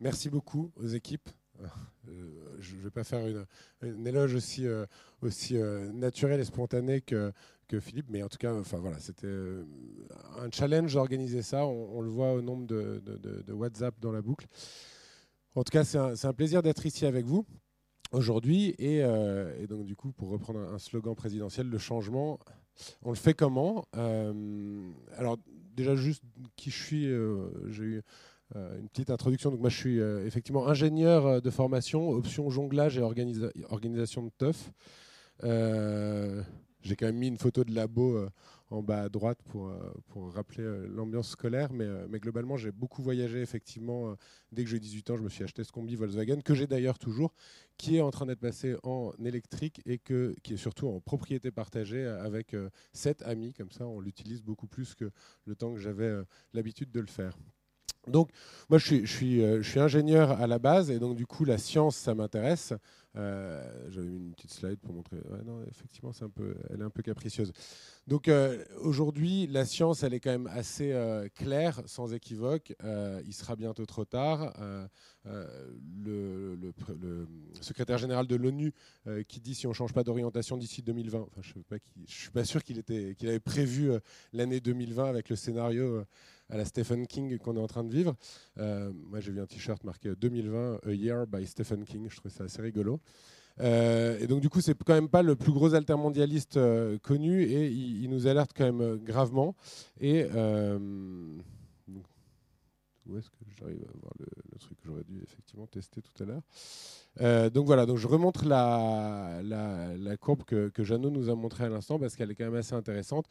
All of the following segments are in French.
Merci beaucoup aux équipes. Euh, je ne vais pas faire une, éloge aussi, euh, aussi euh, naturel et spontané que, Philippe, mais en tout cas, enfin voilà, c'était un challenge d'organiser ça. On, le voit au nombre de, WhatsApp dans la boucle. En tout cas, c'est un, plaisir d'être ici avec vous aujourd'hui. Et, et, donc, du coup, pour reprendre un slogan présidentiel, le changement, on le fait comment? Alors, déjà, juste qui je suis, j'ai eu euh, une petite introduction. Donc moi, je suis euh, effectivement ingénieur euh, de formation, option jonglage et organisation de teuf. J'ai quand même mis une photo de labo en bas à droite pour, rappeler l'ambiance scolaire. Mais, globalement, j'ai beaucoup voyagé, effectivement. Dès que j'ai 18 ans, je me suis acheté ce combi Volkswagen, que j'ai d'ailleurs toujours, qui est en train d'être passé en électrique et qui est surtout en propriété partagée avec sept amis. Comme ça, on l'utilise beaucoup plus que le temps que j'avais l'habitude de le faire. Donc, moi, je suis, euh, je, suis, ingénieur à la base, et donc, du coup, la science, ça m'intéresse. Euh, J'avais une petite slide pour montrer. non, effectivement, c'est un peu, elle est un peu capricieuse. Donc, euh, aujourd'hui, la science, elle est quand même assez claire, sans équivoque. il sera bientôt trop tard. Le, secrétaire général de l'ONU qui dit si on ne change pas d'orientation d'ici 2020, enfin, je ne suis pas sûr qu'il avait prévu l'année 2020 avec le scénario à la Stephen King qu'on est en train de vivre. Euh, moi, j'ai vu un t-shirt marqué 2020, A Year by Stephen King. Je trouvais ça assez rigolo. Euh, et donc, du coup, c'est quand même pas le plus gros altermondialiste euh, connu et il, nous alerte quand même gravement. Et où est-ce que j'arrive à voir le, truc que j'aurais dû effectivement tester tout à l'heure Donc voilà, donc je remontre la, courbe que, que Jeannot nous a montrée à l'instant parce qu'elle est quand même assez intéressante.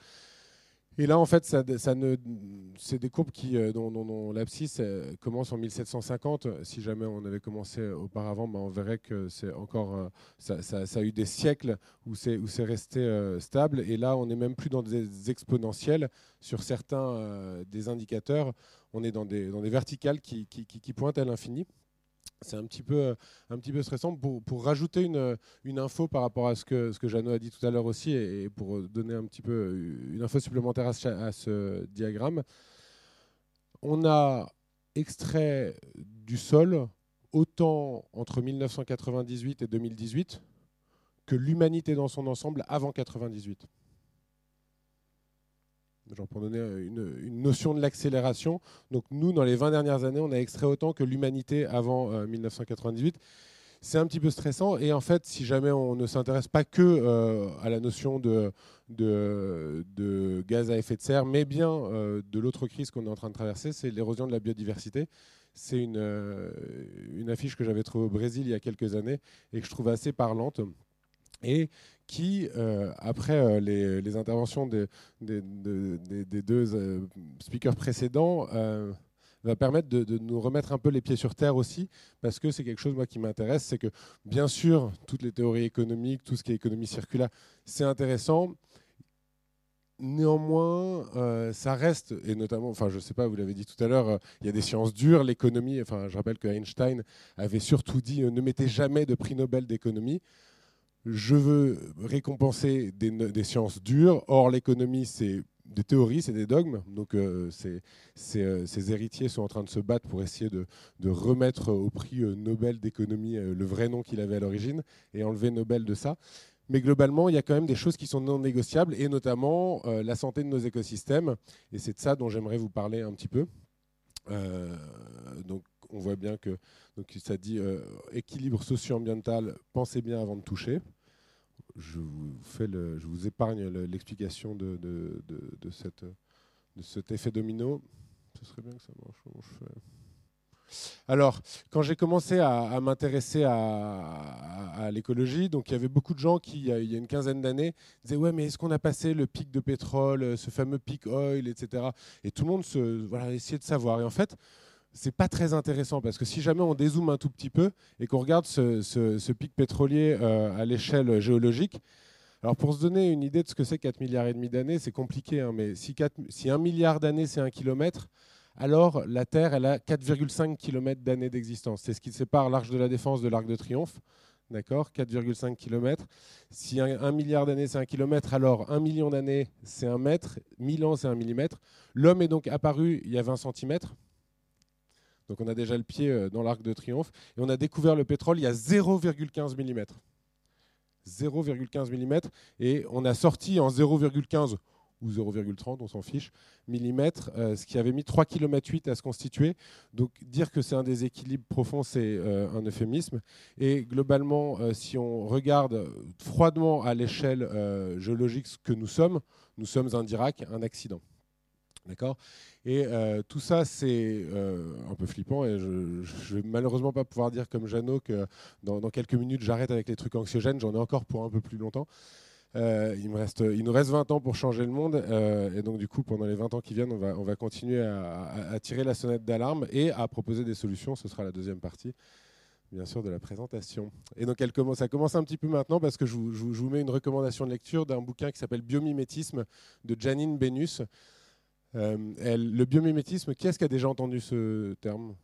Et là, en fait, c'est des courbes qui, euh, dont, l'abscisse euh, commence en 1750. Si jamais on avait commencé auparavant, ben, on verrait que c'est encore, euh, ça, a eu des siècles où c'est, où c'est resté stable. Et là, on n'est même plus dans des exponentiels. Sur certains des indicateurs, on est dans des, dans des verticales qui, qui, pointent à l'infini c'est un petit peu, euh, un petit peu stressant. Pour, pour rajouter une, une, info par rapport à ce que, ce que Jeannot a dit tout à l'heure aussi, et, pour donner un petit peu une info supplémentaire à ce, diagramme, on a extrait du sol autant entre 1998 et 2018 que l'humanité dans son ensemble avant 1998 genre pour donner une, notion de l'accélération. Donc nous, dans les 20 dernières années, on a extrait autant que l'humanité avant 1998. Euh, c'est un petit peu stressant et en fait, si jamais on ne s'intéresse pas que euh, à la notion de, gaz à effet de serre, mais bien euh, de l'autre crise qu'on est en train de traverser, c'est l'érosion de la biodiversité. C'est une affiche que j'avais trouvée au Brésil il y a quelques années et que je trouve assez parlante et qui, euh, après euh, les, interventions des, deux euh, speakers précédents, va permettre de, nous remettre un peu les pieds sur terre aussi, parce que c'est quelque chose moi qui m'intéresse, c'est que bien sûr toutes les théories économiques, tout ce qui est économie circulaire, c'est intéressant. Néanmoins, ça reste, et notamment, enfin je sais pas, vous l'avez dit tout à l'heure, il y a des sciences dures, l'économie, enfin je rappelle que Einstein avait surtout dit ne mettez jamais de prix Nobel d'économie je veux récompenser des, sciences dures. Or, l'économie, c'est des théories, c'est des dogmes. Donc, euh, euh, ces, héritiers sont en train de se battre pour essayer de, remettre au prix euh, Nobel d'économie le vrai nom qu'il avait à l'origine et enlever Nobel de ça. Mais globalement, il y a quand même des choses qui sont non négociables, et notamment la santé de nos écosystèmes. Et c'est de ça dont j'aimerais vous parler un petit peu. donc, on voit bien que ça dit équilibre socio-ambiental, pensez bien avant de toucher je vous, fais le, je vous épargne l'explication de, de, de, cette, de cet effet domino. Ce serait bien que ça marche. Alors, quand j'ai commencé à, m'intéresser à, l'écologie, donc il y avait beaucoup de gens qui, il y a une quinzaine d'années, disaient ouais, mais est-ce qu'on a passé le pic de pétrole, ce fameux pic oil, etc. Et tout le monde se, voilà, essayait de savoir. Et en fait, c'est pas très intéressant parce que si jamais on dézoome un tout petit peu et qu'on regarde ce, pic pétrolier euh, à l'échelle géologique, alors pour se donner une idée de ce que c'est 4 milliards et demi d'années, c'est compliqué, hein, mais si, 4, si 1 milliard d'années c'est un kilomètre, alors la Terre elle a 4,5 km d'années d'existence. C'est ce qui sépare l'arche de la Défense de l'arc de Triomphe. D'accord 4,5 km. Si 1 milliard d'années c'est un kilomètre, alors 1 million d'années c'est un mètre, 1000 ans c'est un millimètre. L'homme est donc apparu il y a 20 cm. Donc on a déjà le pied dans l'arc de triomphe. Et on a découvert le pétrole il y a 0,15 mm. 0,15 mm. Et on a sorti en 0,15 ou 0,30, on s'en fiche, millimètres, euh, ce qui avait mis 3 km 8 à se constituer. Donc dire que c'est un déséquilibre profond, c'est euh, un euphémisme. Et globalement, euh, si on regarde froidement à l'échelle géologique ce que nous sommes, nous sommes un Dirac, un accident. D'accord? Et tout ça, c'est un peu flippant. Et je ne vais malheureusement pas pouvoir dire comme Jeannot que dans, quelques minutes, j'arrête avec les trucs anxiogènes. J'en ai encore pour un peu plus longtemps. Euh, il, nous reste 20 ans pour changer le monde. Euh, et donc, du coup, pendant les 20 ans qui viennent, on va, on va continuer à, tirer la sonnette d'alarme et à proposer des solutions. Ce sera la deuxième partie, bien sûr, de la présentation. Et donc, ça commence un petit peu maintenant parce que je vous, je vous mets une recommandation de lecture d'un bouquin qui s'appelle Biomimétisme de Janine Benus. Euh, le biomimétisme, qui est-ce qui a déjà entendu ce terme?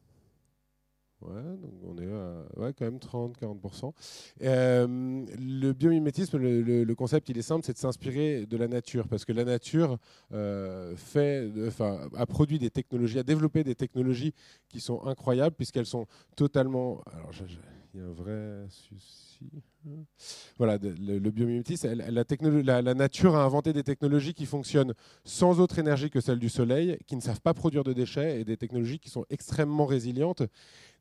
Ouais, donc on est à ouais, quand même 30-40%. Euh, le biomimétisme, le, concept, il est simple, c'est de s'inspirer de la nature, parce que la nature euh, fait, enfin, a produit des technologies, a développé des technologies qui sont incroyables, puisqu'elles sont totalement... Alors, il y a un vrai souci. Voilà, le, biomimétisme, la, la, nature a inventé des technologies qui fonctionnent sans autre énergie que celle du soleil, qui ne savent pas produire de déchets, et des technologies qui sont extrêmement résilientes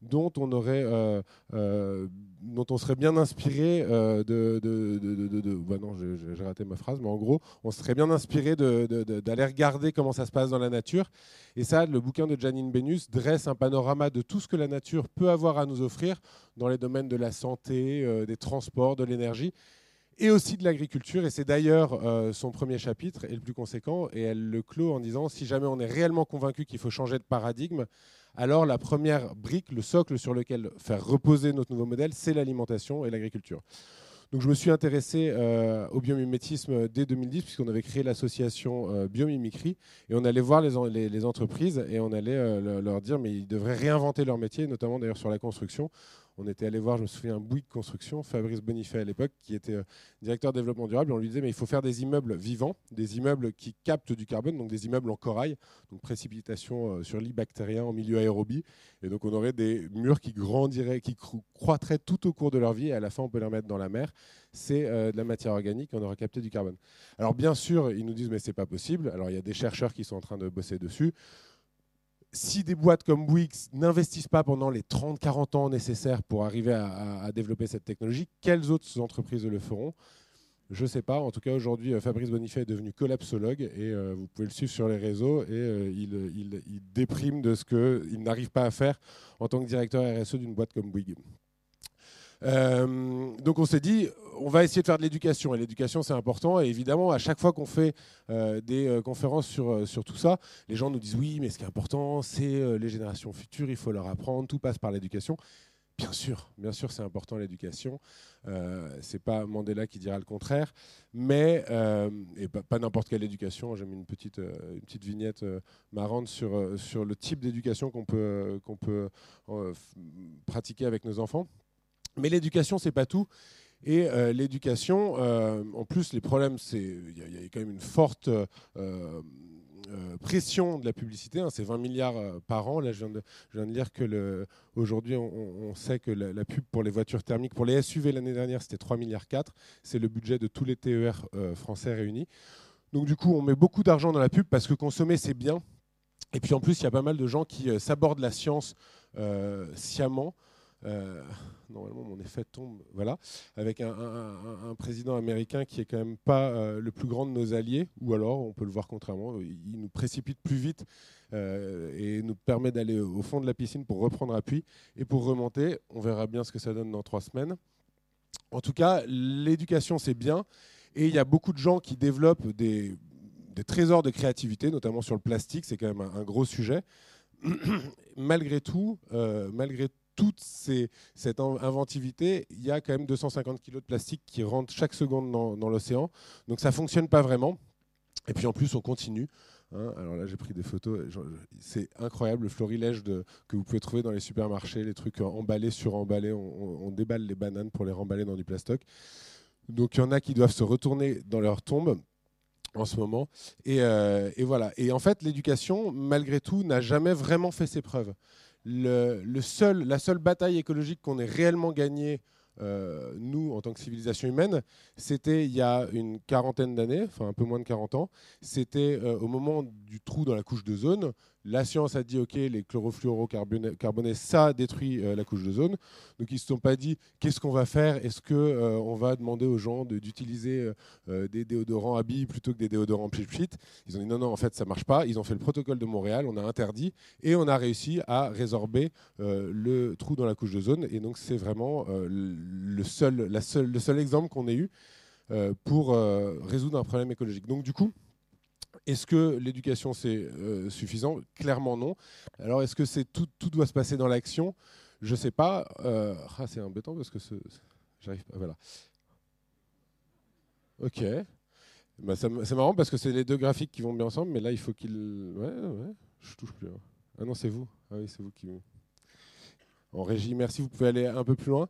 dont on aurait, euh, euh, dont on serait bien inspiré euh, de, de, bah non, j'ai raté ma phrase, mais en gros, on serait bien inspiré d'aller regarder comment ça se passe dans la nature. Et ça, le bouquin de Janine Benus dresse un panorama de tout ce que la nature peut avoir à nous offrir dans les domaines de la santé, des transports, de l'énergie et aussi de l'agriculture. Et c'est d'ailleurs son premier chapitre et le plus conséquent. Et elle le clôt en disant, si jamais on est réellement convaincu qu'il faut changer de paradigme, alors la première brique, le socle sur lequel faire reposer notre nouveau modèle, c'est l'alimentation et l'agriculture. Donc je me suis intéressé euh, au biomimétisme dès 2010 puisqu'on avait créé l'association euh, Biomimicry et on allait voir les, entreprises et on allait euh, leur dire mais ils devraient réinventer leur métier, notamment d'ailleurs sur la construction on était allé voir, je me souviens, Bouygues Construction, Fabrice Bonifay à l'époque, qui était euh, directeur développement durable. on lui disait, mais il faut faire des immeubles vivants, des immeubles qui captent du carbone, donc des immeubles en corail, donc précipitation euh, sur lit bactérien en milieu aérobie. Et donc on aurait des murs qui grandiraient, qui croîtraient tout au cours de leur vie, et à la fin on peut les remettre dans la mer. C'est euh, de la matière organique, on aura capté du carbone. Alors bien sûr, ils nous disent, mais c'est pas possible. Alors il y a des chercheurs qui sont en train de bosser dessus si des boîtes comme Bouygues n'investissent pas pendant les 30-40 ans nécessaires pour arriver à, développer cette technologie, quelles autres entreprises le feront? Je ne sais pas. En tout cas, aujourd'hui, euh, Fabrice Bonifay est devenu collapsologue et euh, vous pouvez le suivre sur les réseaux et euh, il, déprime de ce qu'il n'arrive pas à faire en tant que directeur RSE d'une boîte comme Bouygues. Euh, donc on s'est dit, on va essayer de faire de l'éducation. Et l'éducation, c'est important. Et évidemment, à chaque fois qu'on fait euh, des euh, conférences sur, sur tout ça, les gens nous disent, oui, mais ce qui est important, c'est les générations futures, il faut leur apprendre, tout passe par l'éducation. Bien sûr, bien sûr, c'est important l'éducation. C'est pas Mandela qui dira le contraire, mais et pas, n'importe quelle éducation. J'ai mis une petite, une petite vignette marrante sur, sur le type d'éducation qu'on peut, qu'on peut pratiquer avec nos enfants. Mais l'éducation, c'est pas tout. Et euh, l'éducation, euh, en plus, les problèmes, c'est il y, a quand même une forte euh, pression de la publicité. Hein, c'est 20 milliards par an. Là, je viens de, je viens lire que aujourd'hui, on, sait que la, pub pour les voitures thermiques, pour les SUV l'année dernière, c'était 3 milliards 4. C'est le budget de tous les TER français réunis. Donc du coup, on met beaucoup d'argent dans la pub parce que consommer, c'est bien. Et puis en plus, il y a pas mal de gens qui s'abordent la science sciemment. Euh, normalement, mon effet tombe. Voilà, avec un, président américain qui est quand même pas euh, le plus grand de nos alliés, ou alors on peut le voir contrairement, il nous précipite plus vite euh, et nous permet d'aller au fond de la piscine pour reprendre appui et pour remonter. On verra bien ce que ça donne dans trois semaines. En tout cas, l'éducation c'est bien et il y a beaucoup de gens qui développent des, trésors de créativité, notamment sur le plastique, c'est quand même un, gros sujet. malgré tout, malgré toute cette inventivité, il y a quand même 250 kg de plastique qui rentrent chaque seconde dans, l'océan. Donc ça ne fonctionne pas vraiment. Et puis en plus, on continue. Hein. Alors là, j'ai pris des photos. C'est incroyable le florilège que vous pouvez trouver dans les supermarchés, les trucs emballés, sur emballés. On, déballe les bananes pour les remballer dans du plastoc. Donc il y en a qui doivent se retourner dans leur tombe en ce moment. Et, euh, et voilà. Et en fait, l'éducation, malgré tout, n'a jamais vraiment fait ses preuves le, la seule bataille écologique qu'on ait réellement gagnée euh, nous, en tant que civilisation humaine, c'était il y a une quarantaine d'années, enfin un peu moins de 40 ans, c'était euh, au moment du trou dans la couche de zone, la science a dit, OK, les chlorofluorocarbonés, ça détruit euh, la couche de zone. Donc ils ne se sont pas dit, qu'est-ce qu'on va faire? Est-ce qu'on euh, on va demander aux gens d'utiliser euh, des déodorants à billes plutôt que des déodorants pchit Ils ont dit, non, non, en fait, ça ne marche pas. Ils ont fait le protocole de Montréal, on a interdit, et on a réussi à résorber le trou dans la couche de zone. Et donc c'est vraiment le, seul, la le seul exemple qu'on ait eu pour résoudre un problème écologique. Donc du coup, est-ce que l'éducation c'est euh, suffisant? Clairement non. Alors est-ce que c'est tout, doit se passer dans l'action? Je ne sais pas. Euh, ah, c'est embêtant parce que j'arrive pas. Voilà. Ok. Bah, c'est marrant parce que c'est les deux graphiques qui vont bien ensemble, mais là il faut qu'il. Ouais, ouais. Je touche plus. Hein. Ah non, c'est vous. Ah oui, c'est vous qui. En régie, merci. Vous pouvez aller un peu plus loin.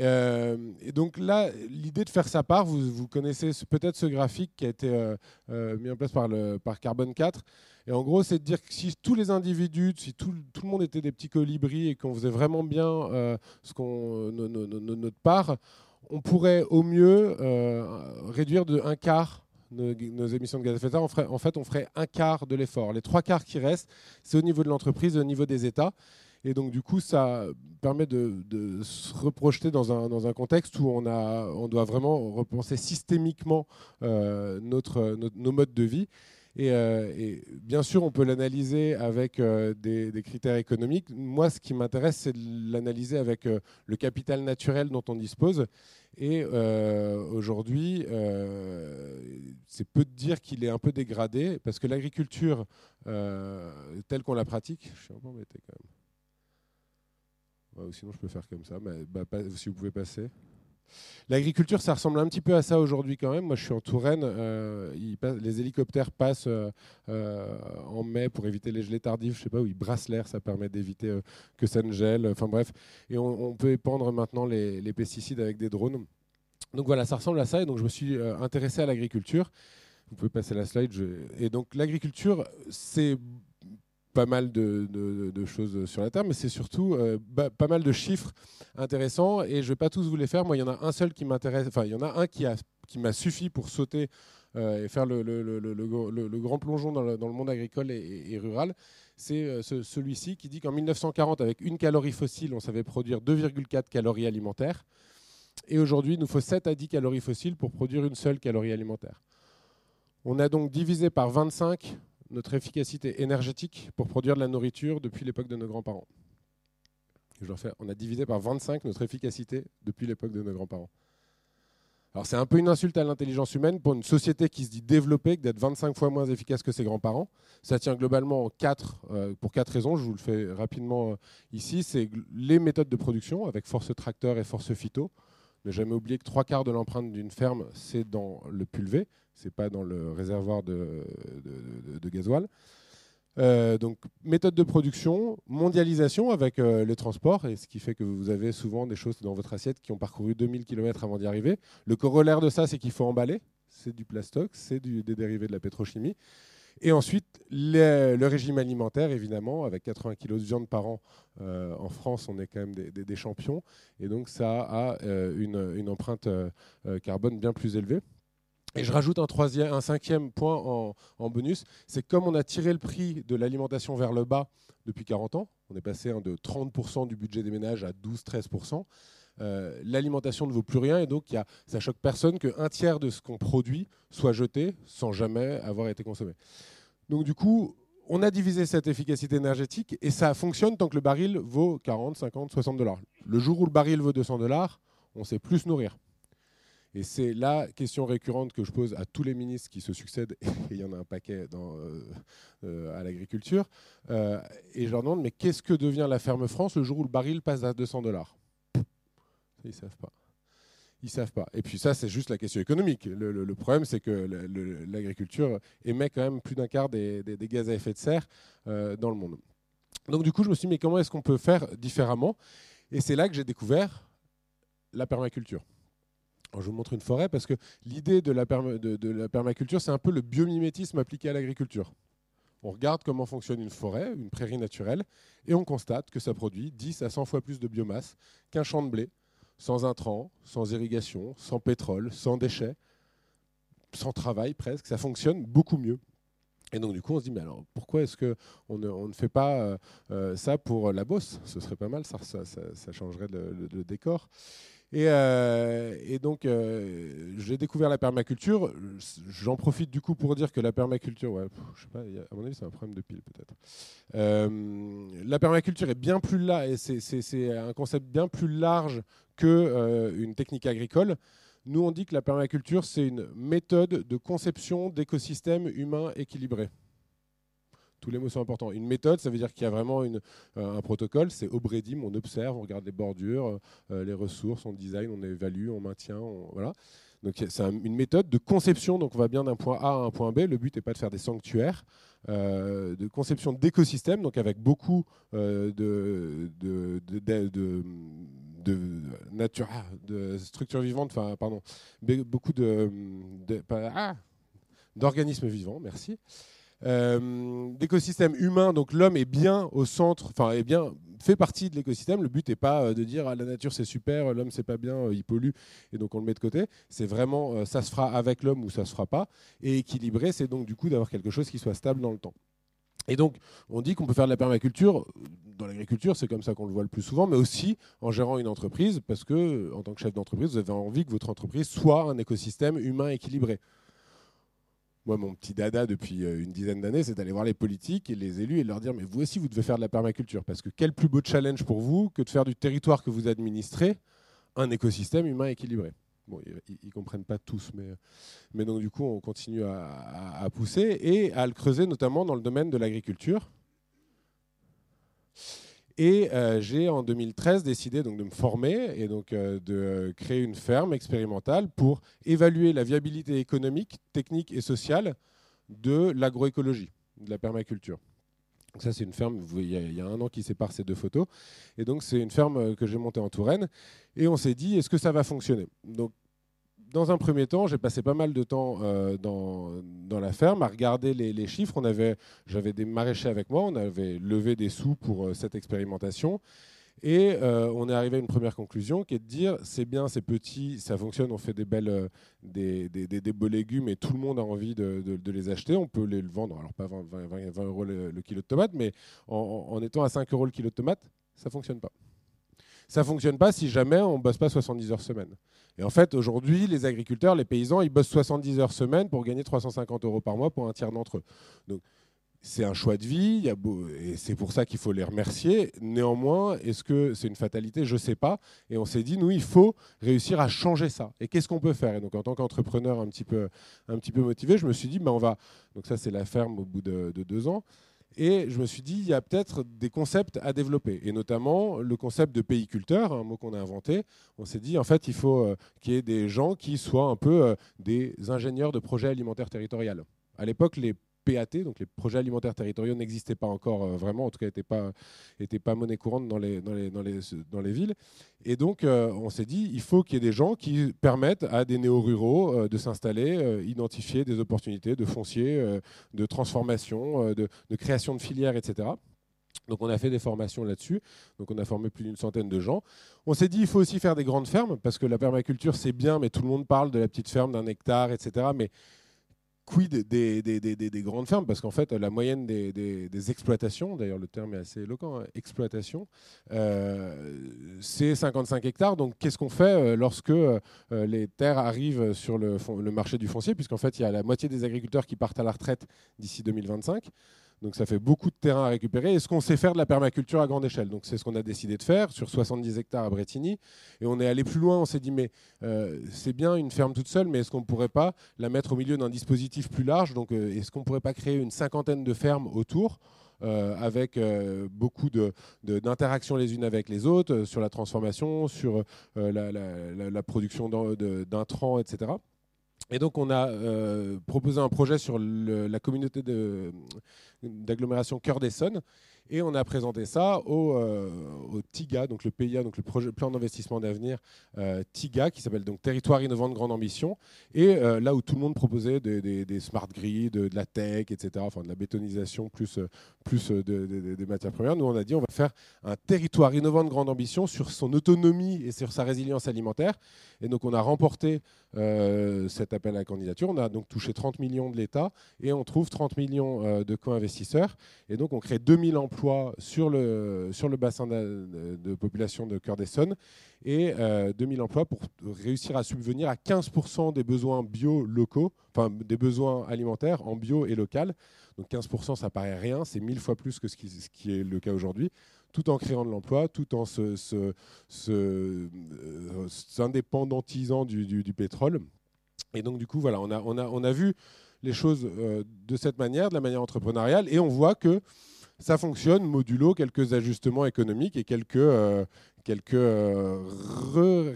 Euh, et donc là, l'idée de faire sa part, vous, connaissez peut-être ce graphique qui a été euh, euh, mis en place par, le, par Carbone 4. Et en gros, c'est de dire que si tous les individus, si tout, le monde était des petits colibris et qu'on faisait vraiment bien ce qu'on, notre part, on pourrait au mieux réduire de un quart nos, émissions de gaz à effet de serre. en fait, on ferait un quart de l'effort. Les trois quarts qui restent, c'est au niveau de l'entreprise, au niveau des États. Et donc, du coup, ça permet de, se reprojeter dans un, dans un, contexte où on, a, on doit vraiment repenser systémiquement euh, notre, nos modes de vie. Euh, et, bien sûr, on peut l'analyser avec euh, des, critères économiques. Moi, ce qui m'intéresse, c'est de l'analyser avec le capital naturel dont on dispose. Et aujourd'hui, c'est peu de dire qu'il est un peu dégradé, parce que l'agriculture, telle qu'on la pratique, je suis un peu embêté quand même sinon, je peux faire comme ça. Mais, bah, si vous pouvez passer. L'agriculture, ça ressemble un petit peu à ça aujourd'hui quand même. Moi, je suis en Touraine. Euh, les hélicoptères passent euh, euh, en mai pour éviter les gelées tardives. Je sais pas où ils brassent l'air, ça permet d'éviter que ça ne gèle. Enfin bref, et on, peut épandre maintenant les, les, pesticides avec des drones. Donc voilà, ça ressemble à ça. Et donc je me suis intéressé à l'agriculture. Vous pouvez passer la slide. Et donc l'agriculture, c'est pas mal de, choses sur la table, mais c'est surtout euh, pas mal de chiffres intéressants. Et je vais pas tous vous les faire. Moi, il y en a un seul qui m'intéresse. Enfin, il y en a un qui m'a suffi pour sauter euh, et faire le, le, grand plongeon dans le, monde agricole et, rural. C'est euh, celui-ci qui dit qu'en 1940, avec une calorie fossile, on savait produire 2,4 calories alimentaires. Et aujourd'hui, il nous faut 7 à 10 calories fossiles pour produire une seule calorie alimentaire. On a donc divisé par 25 notre efficacité énergétique pour produire de la nourriture depuis l'époque de nos grands-parents. Je on a divisé par 25 notre efficacité depuis l'époque de nos grands-parents. Alors c'est un peu une insulte à l'intelligence humaine pour une société qui se dit développée d'être 25 fois moins efficace que ses grands-parents. Ça tient globalement quatre, euh, pour quatre raisons, je vous le fais rapidement euh, ici. C'est les méthodes de production avec force tracteur et force phyto. Ne jamais oublier que trois quarts de l'empreinte d'une ferme, c'est dans le pulvé c'est pas dans le réservoir de, de, gasoil. Euh, donc méthode de production, mondialisation avec euh, les transports, et ce qui fait que vous avez souvent des choses dans votre assiette qui ont parcouru 2000 km avant d'y arriver. Le corollaire de ça, c'est qu'il faut emballer, c'est du plastoc, c'est des dérivés de la pétrochimie. Et ensuite, le régime alimentaire, évidemment, avec 80 kg de viande par an euh, en France, on est quand même des, champions. Et donc, ça a une, une, empreinte carbone bien plus élevée. Et je rajoute un, troisième, un cinquième point en, bonus, c'est comme on a tiré le prix de l'alimentation vers le bas depuis 40 ans, on est passé hein, de 30% du budget des ménages à 12-13%, euh, l'alimentation ne vaut plus rien et donc ça choque personne qu'un tiers de ce qu'on produit soit jeté sans jamais avoir été consommé. Donc du coup, on a divisé cette efficacité énergétique et ça fonctionne tant que le baril vaut 40, 50, 60 dollars. Le jour où le baril vaut 200 dollars, on sait plus nourrir. Et c'est la question récurrente que je pose à tous les ministres qui se succèdent, et il y en a un paquet euh, euh, à l'agriculture. Et je leur demande, mais qu'est-ce que devient la ferme France le jour où le baril passe à 200 dollars? Ils savent pas. Ils savent pas. Et puis ça, c'est juste la question économique. Le, problème, c'est que l'agriculture émet quand même plus d'un quart des, des, gaz à effet de serre dans le monde. Donc du coup, je me suis dit, mais comment est-ce qu'on peut faire différemment? Et c'est là que j'ai découvert la permaculture je vous montre une forêt parce que l'idée de, la permaculture, c'est un peu le biomimétisme appliqué à l'agriculture. On regarde comment fonctionne une forêt, une prairie naturelle, et on constate que ça produit 10 à 100 fois plus de biomasse qu'un champ de blé, sans intrants, sans irrigation, sans pétrole, sans déchets, sans travail presque. Ça fonctionne beaucoup mieux. Et donc, du coup, on se dit, mais alors, pourquoi est-ce qu'on ne, on ne fait pas euh, euh, ça pour la bosse? Ce serait pas mal, ça, ça, changerait le, décor. Et, euh, et donc, j'ai découvert la permaculture. J'en profite du coup pour dire que la permaculture, ouais, je sais pas, à mon avis, c'est un problème de pile peut-être. la permaculture est bien plus là, et c'est un concept bien plus large qu'une technique agricole. Nous, on dit que la permaculture, c'est une méthode de conception d'écosystèmes humains équilibrés. Tous les mots sont importants. Une méthode, ça veut dire qu'il y a vraiment euh, un protocole. C'est Obredim, on observe, on regarde les bordures, euh, les ressources, on design, on évalue, on maintient. voilà. Donc c'est une méthode de conception. Donc on va bien d'un point A à un point B. Le but n'est pas de faire des sanctuaires. Euh, de conception d'écosystèmes, donc avec beaucoup ah, de structures vivantes, enfin, pardon, beaucoup ah, d'organismes vivants, merci. Euh, d'écosystèmes humains, donc l'homme est bien au centre, enfin est bien fait partie de l'écosystème. Le but n'est pas euh, de dire ah, la nature c'est super, l'homme c'est pas bien, euh, il pollue et donc on le met de côté. C'est vraiment ça se fera avec l'homme ou ça se fera pas. Et équilibré, c'est donc du coup d'avoir quelque chose qui soit stable dans le temps. Et donc, on dit qu'on peut faire de la permaculture. Dans l'agriculture, c'est comme ça qu'on le voit le plus souvent, mais aussi en gérant une entreprise, parce que, en tant que chef d'entreprise, vous avez envie que votre entreprise soit un écosystème humain équilibré. Moi, mon petit dada depuis euh, une dizaine d'années, c'est d'aller voir les politiques et les élus et leur dire Mais vous aussi, vous devez faire de la permaculture. Parce que quel plus beau challenge pour vous que de faire du territoire que vous administrez un écosystème humain équilibré Bon, ils, ne comprennent pas tous, mais, mais donc du coup, on continue à, pousser et à le creuser, notamment dans le domaine de l'agriculture. Et euh, j'ai en 2013 décidé donc de me former et donc euh, de créer une ferme expérimentale pour évaluer la viabilité économique, technique et sociale de l'agroécologie, de la permaculture. Donc ça, c'est une ferme, il y, a, y, a, un an qui sépare ces deux photos. Et donc, c'est une ferme euh, que j'ai montée en Touraine. Et on s'est dit, est-ce que ça va fonctionner? Dans un premier temps, j'ai passé pas mal de temps euh, dans, dans, la ferme à regarder les, chiffres. On avait, j'avais des maraîchers avec moi, on avait levé des sous pour euh, cette expérimentation. Et on est arrivé à une première conclusion qui est de dire c'est bien, c'est petit, ça fonctionne, on fait des belles, des, des, beaux légumes et tout le monde a envie de, de, les acheter. On peut les vendre, alors pas 20, 20, 20 euros le, kilo de tomates, mais en, étant à 5 euros le kilo de tomates, ça fonctionne pas. Ça fonctionne pas si jamais on bosse pas 70 heures semaine. Et en fait, aujourd'hui, les agriculteurs, les paysans, ils bossent 70 heures semaine pour gagner 350 euros par mois pour un tiers d'entre eux. Donc, c'est un choix de vie, et c'est pour ça qu'il faut les remercier. Néanmoins, est-ce que c'est une fatalité? Je ne sais pas. Et on s'est dit, nous, il faut réussir à changer ça. Et qu'est-ce qu'on peut faire? Et donc, en tant qu'entrepreneur un petit peu, un petit peu motivé, je me suis dit, ben, on va. Donc ça, c'est la ferme au bout de, deux ans. Et je me suis dit, il y a peut-être des concepts à développer, et notamment le concept de pays-culteur, un mot qu'on a inventé. On s'est dit, en fait, il faut euh, qu'il y ait des gens qui soient un peu euh, des ingénieurs de projets alimentaires territoriaux. À l'époque, les PAT, donc les projets alimentaires territoriaux n'existaient pas encore euh, vraiment, en tout cas n'étaient pas, pas monnaie courante dans les, dans les, dans les, dans les villes. Et donc euh, on s'est dit, il faut qu'il y ait des gens qui permettent à des néo-ruraux euh, de s'installer, identifier des opportunités de foncier, de transformation, de, de, création de filières, etc. Donc on a fait des formations là-dessus. Donc on a formé plus d'une centaine de gens. On s'est dit il faut aussi faire des grandes fermes parce que la permaculture c'est bien, mais tout le monde parle de la petite ferme d'un hectare, etc. Mais quid des, des, des, des, grandes fermes? Parce qu'en fait, la moyenne des, exploitations, d'ailleurs le terme est assez éloquent, hein, exploitation, euh, c'est 55 hectares. Donc qu'est-ce qu'on fait euh, lorsque euh, les terres arrivent sur le, le marché du foncier? Puisqu'en fait, il y a la moitié des agriculteurs qui partent à la retraite d'ici 2025. Donc ça fait beaucoup de terrain à récupérer. Est-ce qu'on sait faire de la permaculture à grande échelle Donc c'est ce qu'on a décidé de faire sur 70 hectares à Bretigny. Et on est allé plus loin. On s'est dit mais euh, c'est bien une ferme toute seule, mais est-ce qu'on ne pourrait pas la mettre au milieu d'un dispositif plus large? Donc euh, est-ce qu'on ne pourrait pas créer une cinquantaine de fermes autour euh, avec beaucoup d'interactions les unes avec les autres, sur la transformation, sur la, la, production d'intrants, etc. Et donc, on a proposé un projet sur la communauté d'agglomération Cœur d'Essonne. Et on a présenté ça au, TIGA, donc le PIA, donc le plan d'investissement d'avenir TIGA, qui s'appelle donc Territoire innovant de grande ambition. Et là où tout le monde proposait des, smart grids, de, la tech, etc., enfin de la bétonisation plus, plus des matières premières, nous on a dit on va faire un territoire innovant de grande ambition sur son autonomie et sur sa résilience alimentaire. Et donc on a remporté cet appel à la candidature. On a donc touché 30 millions de l'État et on trouve 30 millions de co-investisseurs. Et donc on crée 2000 emplois sur le, sur le bassin de, population de Cœur-d'Essonne et 2000 emplois pour réussir à subvenir à 15% des besoins bio locaux, enfin des besoins alimentaires en bio et local. Donc 15%, ça paraît rien, c'est mille fois plus que ce qui, est le cas aujourd'hui tout en créant de l'emploi, tout en euh, s'indépendantisant du, pétrole. Et donc, du coup, voilà, on a, on a, on a vu les choses euh, de cette manière, de la manière entrepreneuriale, et on voit que ça fonctionne, modulo quelques ajustements économiques et quelques, euh, quelques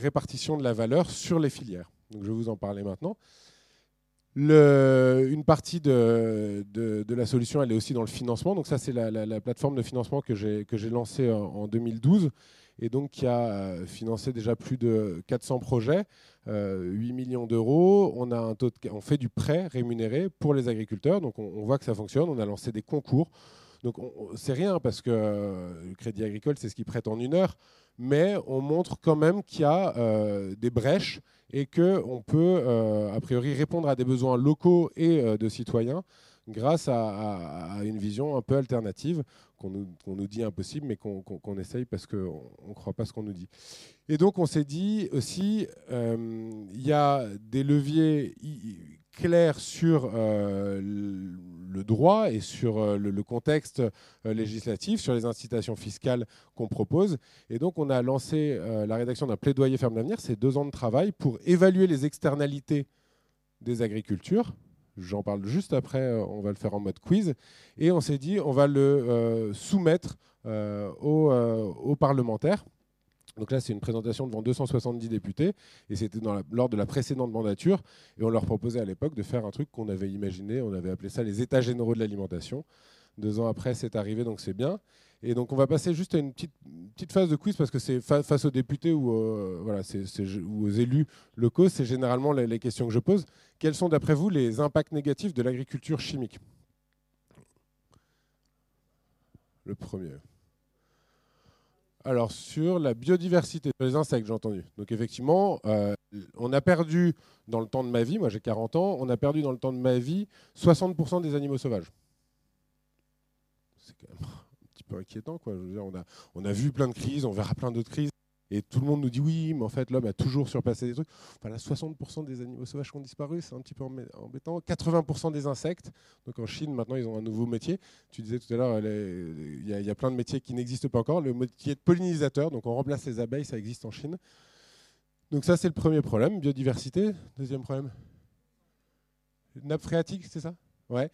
répartitions de la valeur sur les filières. Donc, je vais vous en parler maintenant une partie de, la solution, elle est aussi dans le financement. Donc ça, c'est la, plateforme de financement que j'ai lancée en, 2012 et donc qui a euh, financé déjà plus de 400 projets, 8 euh, millions d'euros. On, taux on fait du prêt rémunéré pour les agriculteurs. Donc on, voit que ça fonctionne. On a lancé des concours. Donc c'est rien parce que euh, le crédit agricole, c'est ce qui prête en une heure. Mais on montre quand même qu'il y a des brèches et qu'on peut, euh, a priori, répondre à des besoins locaux et euh, de citoyens grâce à, une vision un peu alternative qu'on nous, dit impossible, mais qu'on essaye parce qu'on ne croit pas ce qu'on nous dit. Et donc on s'est dit aussi, euh, il y a des leviers clair sur euh, le droit et sur euh, le, contexte euh, législatif, sur les incitations fiscales qu'on propose. Et donc, on a lancé la rédaction d'un plaidoyer ferme d'avenir, c'est deux ans de travail pour évaluer les externalités des agricultures. J'en parle juste après, on va le faire en mode quiz. Et on s'est dit, on va le soumettre aux parlementaires donc là, c'est une présentation devant 270 députés, et c'était lors de la précédente mandature, et on leur proposait à l'époque de faire un truc qu'on avait imaginé, on avait appelé ça les États généraux de l'alimentation. Deux ans après, c'est arrivé, donc c'est bien. Et donc on va passer juste à une petite, phase de quiz, parce que c'est face aux députés ou, euh, voilà, aux élus locaux, c'est généralement les questions que je pose. Quels sont, d'après vous, les impacts négatifs de l'agriculture chimique? Le premier. Alors, sur la biodiversité, sur les insectes, j'ai entendu. Donc, effectivement, euh, on a perdu dans le temps de ma vie, moi j'ai 40 ans, on a perdu dans le temps de ma vie 60% des animaux sauvages. C'est quand même un petit peu inquiétant. Quoi. on, a, on a vu plein de crises, on verra plein d'autres crises. Et tout le monde nous dit oui, mais en fait, l'homme a toujours surpassé des trucs. Enfin, 60% des animaux sauvages qui ont disparu, c'est un petit peu embêtant. 80% des insectes. Donc en Chine, maintenant, ils ont un nouveau métier. Tu disais tout à l'heure, il y, a plein de métiers qui n'existent pas encore. Le métier de pollinisateur, donc on remplace les abeilles, ça existe en Chine. Donc ça, c'est le premier problème. Biodiversité. Deuxième problème. Nappe phréatique, c'est ça? Ouais.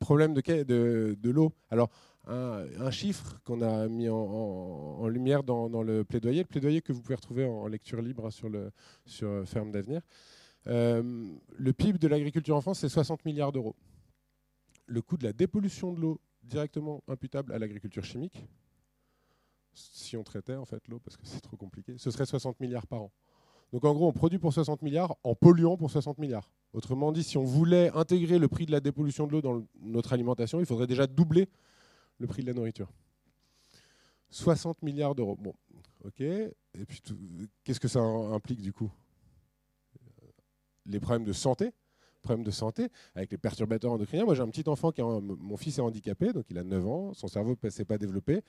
Problème de, de, de l'eau. Alors, un, chiffre qu'on a mis en, lumière dans, le plaidoyer, le plaidoyer que vous pouvez retrouver en, lecture libre sur, sur Ferme d'avenir. Euh, le PIB de l'agriculture en France, c'est 60 milliards d'euros. Le coût de la dépollution de l'eau directement imputable à l'agriculture chimique, si on traitait en fait l'eau, parce que c'est trop compliqué, ce serait 60 milliards par an. Donc en gros, on produit pour 60 milliards en polluant pour 60 milliards. Autrement dit, si on voulait intégrer le prix de la dépollution de l'eau dans notre alimentation, il faudrait déjà doubler le prix de la nourriture. 60 milliards d'euros. Bon, ok. Et puis, qu'est-ce que ça implique du coup? Les problèmes de santé. Problèmes de santé avec les perturbateurs endocriniens. Moi, j'ai un petit enfant qui mon fils est handicapé, donc il a 9 ans, son cerveau ne s'est pas développé,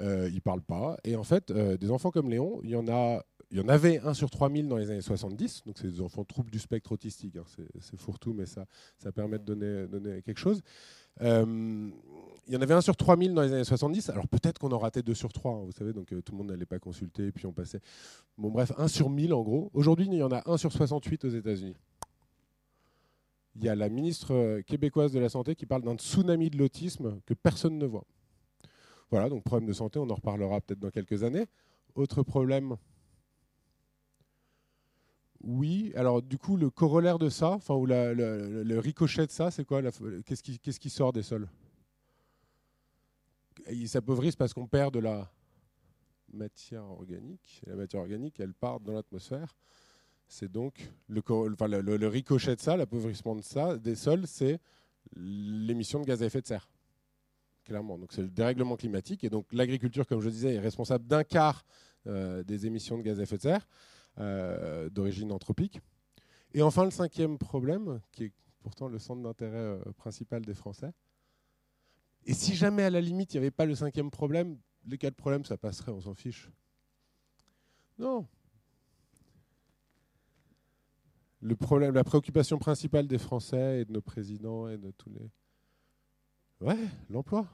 euh, il parle pas. Et en fait, euh, des enfants comme Léon, il y en a il y en avait un sur 3000 dans les années 70, donc c'est des enfants troubles du spectre autistique, hein. c'est fourre-tout, mais ça, ça permet de donner, donner quelque chose. Euh, il y en avait un sur 3000 dans les années 70. Alors peut-être qu'on en ratait deux sur trois, hein, vous savez, donc euh, tout le monde n'allait pas consulter, et puis on passait. Bon, bref, un sur 1000 en gros. Aujourd'hui, il y en a un sur 68 aux États-Unis. Il y a la ministre euh, québécoise de la Santé qui parle d'un tsunami de l'autisme que personne ne voit. Voilà, donc problème de santé, on en reparlera peut-être dans quelques années. Autre problème, oui, alors du coup, le corollaire de ça, enfin, ou le, ricochet de ça, c'est quoi Qu'est-ce qui, qui, sort des sols? Ils s'appauvrissent parce qu'on perd de la matière organique. La matière organique, elle part dans l'atmosphère. C'est donc le, le, ricochet de ça, l'appauvrissement de ça, des sols, c'est l'émission de gaz à effet de serre. Clairement. Donc c'est le dérèglement climatique. Et donc l'agriculture, comme je disais, est responsable d'un quart euh, des émissions de gaz à effet de serre euh, d'origine anthropique. Et enfin, le cinquième problème, qui est pourtant le centre d'intérêt euh, principal des Français. Et si jamais, à la limite, il n'y avait pas le cinquième problème, les quatre problèmes, ça passerait, on s'en fiche. Non. Le problème, la préoccupation principale des Français et de nos présidents et de tous les... Ouais, l'emploi.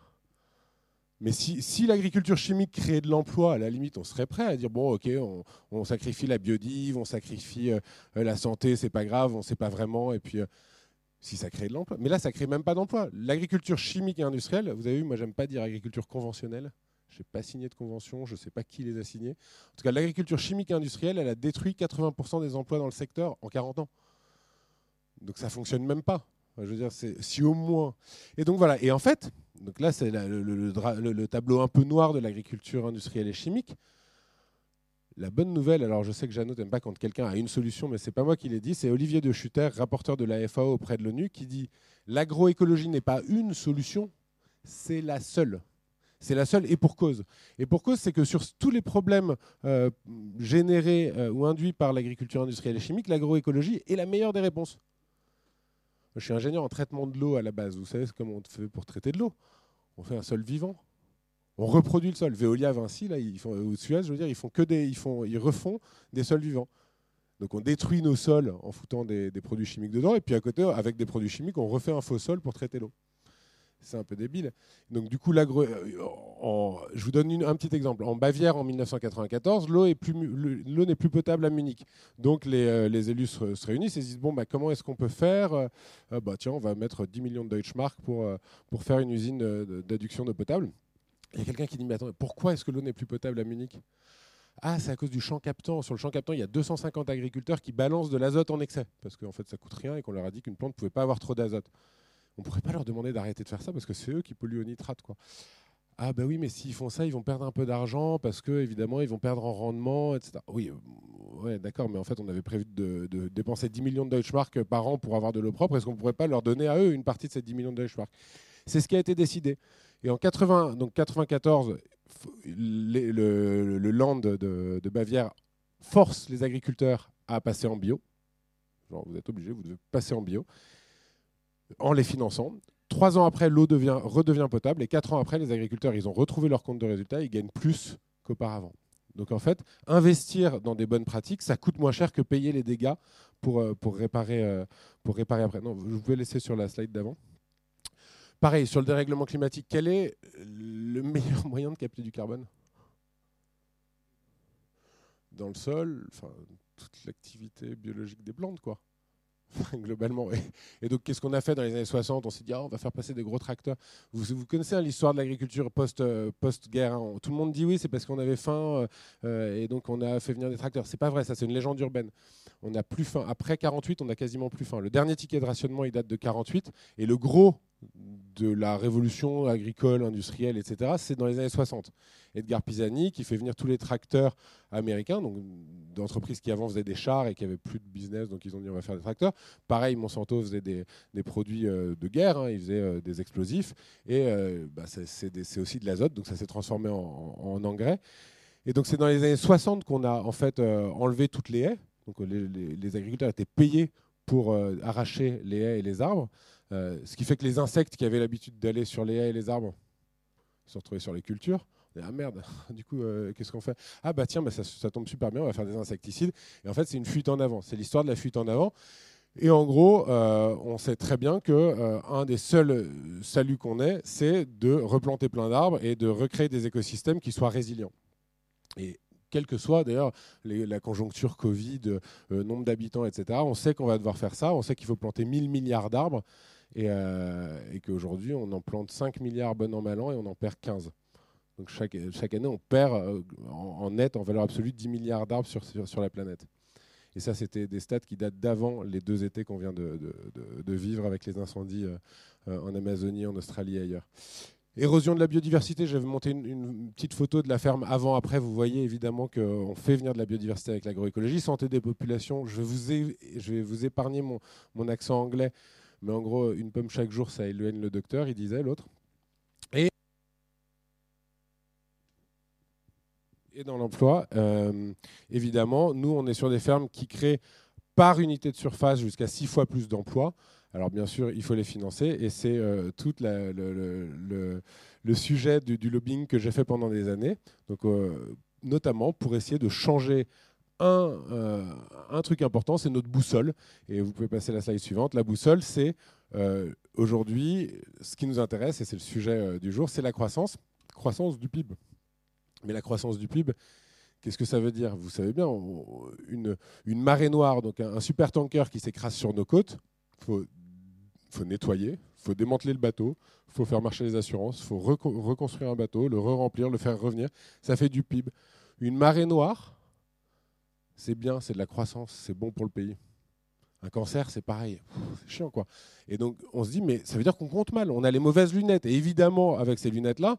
Mais si, l'agriculture chimique créait de l'emploi, à la limite, on serait prêt à dire bon, ok, on, sacrifie la biodive, on sacrifie euh, la santé, c'est pas grave, on sait pas vraiment, et puis euh, si ça crée de l'emploi. Mais là, ça crée même pas d'emploi. L'agriculture chimique et industrielle, vous avez vu, moi, j'aime pas dire agriculture conventionnelle. Je n'ai pas signé de convention, je ne sais pas qui les a signés. En tout cas, l'agriculture chimique et industrielle, elle a détruit 80% des emplois dans le secteur en 40 ans. Donc ça fonctionne même pas. Je veux dire, c'est si au moins. Et donc voilà. Et en fait, donc là, c'est le, tableau un peu noir de l'agriculture industrielle et chimique. La bonne nouvelle, alors je sais que Jeannot n'aime pas quand quelqu'un a une solution, mais ce n'est pas moi qui l'ai dit, c'est Olivier de Schutter, rapporteur de la FAO auprès de l'ONU, qui dit l'agroécologie n'est pas une solution, c'est la seule. C'est la seule et pour cause. Et pour cause, c'est que sur tous les problèmes euh, générés euh, ou induits par l'agriculture industrielle et chimique, l'agroécologie est la meilleure des réponses. Je suis ingénieur en traitement de l'eau à la base. Vous savez comment on fait pour traiter de l'eau? On fait un sol vivant. On reproduit le sol. Veolia, Vinci, là, ils je veux dire, ils font des, refont des sols vivants. Donc on détruit nos sols en foutant des, produits chimiques dedans, et puis à côté, avec des produits chimiques, on refait un faux sol pour traiter l'eau c'est un peu débile. Donc du coup, euh, je vous donne un petit exemple. En Bavière, en 1994, l'eau n'est plus, potable à Munich. Donc les, euh, élus se, réunissent et se disent bon, bah, comment est-ce qu'on peut faire euh, bah, Tiens, on va mettre 10 millions de Deutschmark pour, pour faire une usine d'adduction d'eau potable. Il y a quelqu'un qui dit mais attends, pourquoi est-ce que l'eau n'est plus potable à Munich? Ah, c'est à cause du champ captant. Sur le champ captant, il y a 250 agriculteurs qui balancent de l'azote en excès, parce qu'en fait, ça coûte rien et qu'on leur a dit qu'une plante ne pouvait pas avoir trop d'azote on pourrait pas leur demander d'arrêter de faire ça parce que c'est eux qui polluent au nitrate. Quoi. Ah ben oui, mais s'ils font ça, ils vont perdre un peu d'argent parce que évidemment ils vont perdre en rendement, etc. Oui, euh, ouais, d'accord, mais en fait on avait prévu de, dépenser 10 millions de Deutschmark par an pour avoir de l'eau propre. Est-ce qu'on ne pourrait pas leur donner à eux une partie de ces 10 millions de Deutschmark C'est ce qui a été décidé. Et en 80, donc 94, le, land de, Bavière force les agriculteurs à passer en bio. Genre, vous êtes obligés, vous devez passer en bio en les finançant. Trois ans après, l'eau redevient potable et quatre ans après, les agriculteurs, ils ont retrouvé leur compte de résultat, ils gagnent plus qu'auparavant. Donc en fait, investir dans des bonnes pratiques, ça coûte moins cher que payer les dégâts pour, euh, euh, réparer après. Non, je vais laisser sur la slide d'avant. Pareil, sur le dérèglement climatique, quel est le meilleur moyen de capter du carbone? Dans le sol, enfin, toute l'activité biologique des plantes, quoi. globalement. Et donc, qu'est-ce qu'on a fait dans les années 60 On s'est dit, ah, on va faire passer des gros tracteurs. Vous, connaissez hein, l'histoire de l'agriculture euh, post-guerre hein. Tout le monde dit oui, c'est parce qu'on avait faim euh, euh, et donc on a fait venir des tracteurs. C'est pas vrai, ça, c'est une légende urbaine. On a plus faim. Après 48, on a quasiment plus faim. Le dernier ticket de rationnement, il date de 48. Et le gros de la révolution agricole, industrielle, etc., c'est dans les années 60. Edgar Pisani qui fait venir tous les tracteurs américains, donc d'entreprises qui avant faisaient des chars et qui avaient plus de business, donc ils ont dit on va faire des tracteurs. Pareil, Monsanto faisait des, produits euh, de guerre, hein, ils faisaient euh, des explosifs, et euh, bah, c'est aussi de l'azote, donc ça s'est transformé en, engrais. Et donc c'est dans les années 60 qu'on a en fait enlevé toutes les haies. Donc les agriculteurs étaient payés pour arracher les haies et les arbres. Euh, ce qui fait que les insectes qui avaient l'habitude d'aller sur les haies et les arbres se retrouvés sur les cultures. ah merde, du coup, euh, qu'est-ce qu'on fait? Ah bah tiens, bah, ça, tombe super bien, on va faire des insecticides. Et en fait, c'est une fuite en avant. C'est l'histoire de la fuite en avant. Et en gros, euh, on sait très bien que un des seuls saluts qu'on ait, c'est de replanter plein d'arbres et de recréer des écosystèmes qui soient résilients. Et quelle que soit d'ailleurs la conjoncture Covid, nombre d'habitants, etc., on sait qu'on va devoir faire ça. On sait qu'il faut planter 1000 milliards d'arbres. Euh, et, qu'aujourd'hui, on en plante 5 milliards bon an, mal an, et on en perd 15. Donc chaque, chaque année, on perd euh, en, net, en valeur absolue, 10 milliards d'arbres sur, sur, la planète. Et ça, c'était des stats qui datent d'avant les deux étés qu'on vient de, de, vivre avec les incendies euh, en Amazonie, en Australie et ailleurs. Érosion de la biodiversité, j'avais monté une, une, petite photo de la ferme avant-après. Vous voyez évidemment qu'on fait venir de la biodiversité avec l'agroécologie. Santé des populations, je vais vous, je vais vous épargner mon, mon, accent anglais, mais en gros, une pomme chaque jour, ça éloigne le docteur, il disait l'autre. Et, dans l'emploi, euh, évidemment, nous, on est sur des fermes qui créent par unité de surface jusqu'à six fois plus d'emplois. Alors bien sûr, il faut les financer et c'est euh, tout le, sujet du, du lobbying que j'ai fait pendant des années, donc, euh, notamment pour essayer de changer un, euh, un truc important, c'est notre boussole. Et vous pouvez passer la slide suivante. La boussole, c'est aujourd'hui ce qui nous intéresse, et c'est le sujet du jour, c'est la croissance, croissance du PIB. Mais la croissance du PIB, Qu'est-ce que ça veut dire? Vous savez bien, une, marée noire, donc un, super tanker qui s'écrase sur nos côtes, faut faut nettoyer, faut démanteler le bateau, faut faire marcher les assurances, faut reconstruire un bateau, le re-remplir, le faire revenir. Ça fait du PIB. Une marée noire, c'est bien, c'est de la croissance, c'est bon pour le pays. Un cancer, c'est pareil. C'est chiant, quoi. Et donc, on se dit, mais ça veut dire qu'on compte mal. On a les mauvaises lunettes. Et évidemment, avec ces lunettes-là,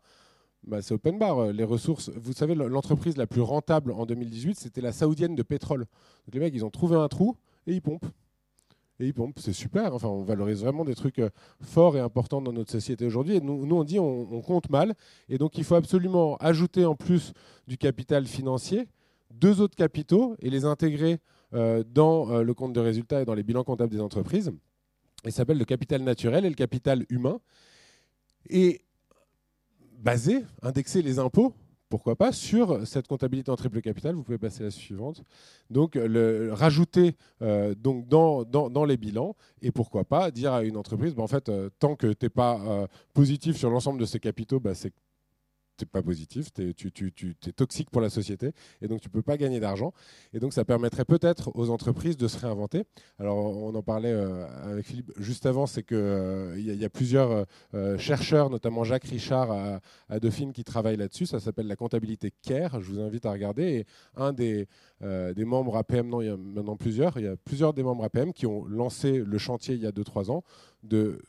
bah, c'est open bar. Les ressources, vous savez, l'entreprise la plus rentable en 2018, c'était la saoudienne de pétrole. Donc, les mecs, ils ont trouvé un trou et ils pompent et c'est super. Enfin, on valorise vraiment des trucs euh, forts et importants dans notre société aujourd'hui. Et nous, nous, on dit on, compte mal. Et donc, il faut absolument ajouter en plus du capital financier deux autres capitaux et les intégrer euh, dans euh, le compte de résultats et dans les bilans comptables des entreprises. Ça s'appelle le capital naturel et le capital humain. Et baser, indexer les impôts pourquoi pas, sur cette comptabilité en triple capital. Vous pouvez passer à la suivante. Donc, le, rajouter euh, donc dans, dans, les bilans et pourquoi pas dire à une entreprise, bah, en fait, tant que tu n'es pas positif sur l'ensemble de ces capitaux, bah, c'est pas positif, tu, es toxique pour la société et donc tu peux pas gagner d'argent. Et donc ça permettrait peut-être aux entreprises de se réinventer. Alors on en parlait euh, avec Philippe juste avant, c'est qu'il euh, y, a plusieurs euh, chercheurs, notamment Jacques Richard à, à Dauphine, qui travaillent là-dessus. Ça s'appelle la comptabilité CARE. Je vous invite à regarder. Et un des, des membres APM, non, il y a maintenant plusieurs, il y a plusieurs des membres APM qui ont lancé le chantier il y a 2-3 ans de